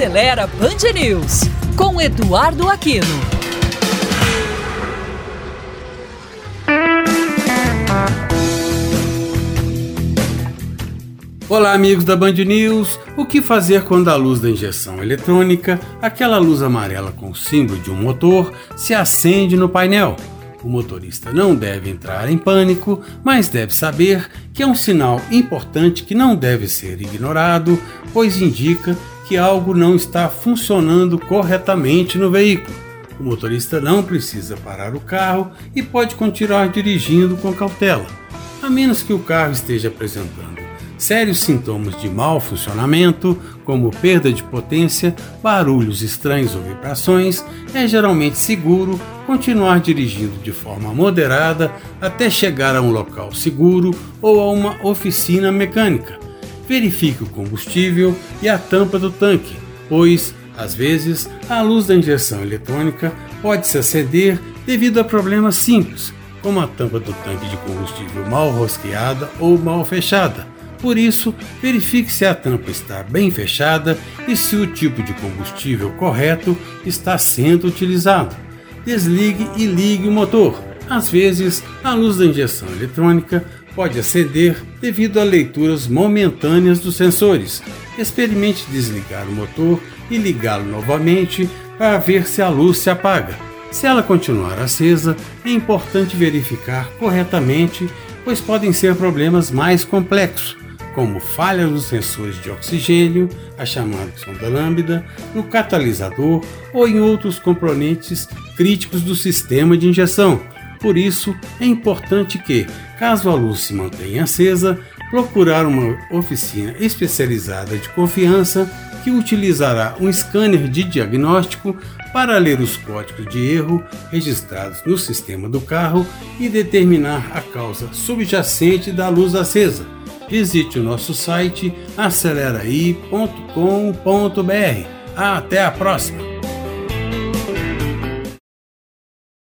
Acelera Band News, com Eduardo Aquino. Olá, amigos da Band News. O que fazer quando a luz da injeção eletrônica, aquela luz amarela com símbolo de um motor, se acende no painel? O motorista não deve entrar em pânico, mas deve saber que é um sinal importante que não deve ser ignorado, pois indica que algo não está funcionando corretamente no veículo. O motorista não precisa parar o carro e pode continuar dirigindo com cautela, a menos que o carro esteja apresentando Sérios sintomas de mau funcionamento, como perda de potência, barulhos estranhos ou vibrações, é geralmente seguro continuar dirigindo de forma moderada até chegar a um local seguro ou a uma oficina mecânica. Verifique o combustível e a tampa do tanque, pois, às vezes, a luz da injeção eletrônica pode se acender devido a problemas simples, como a tampa do tanque de combustível mal rosqueada ou mal fechada por isso, verifique se a tampa está bem fechada e se o tipo de combustível correto está sendo utilizado. Desligue e ligue o motor. Às vezes, a luz da injeção eletrônica pode acender devido a leituras momentâneas dos sensores. Experimente desligar o motor e ligá-lo novamente para ver se a luz se apaga. Se ela continuar acesa, é importante verificar corretamente, pois podem ser problemas mais complexos como falhas nos sensores de oxigênio, a chamada sonda lambda, no catalisador ou em outros componentes críticos do sistema de injeção. Por isso, é importante que, caso a luz se mantenha acesa, procurar uma oficina especializada de confiança que utilizará um scanner de diagnóstico para ler os códigos de erro registrados no sistema do carro e determinar a causa subjacente da luz acesa visite o nosso site aceleraí.com.br. Até a próxima!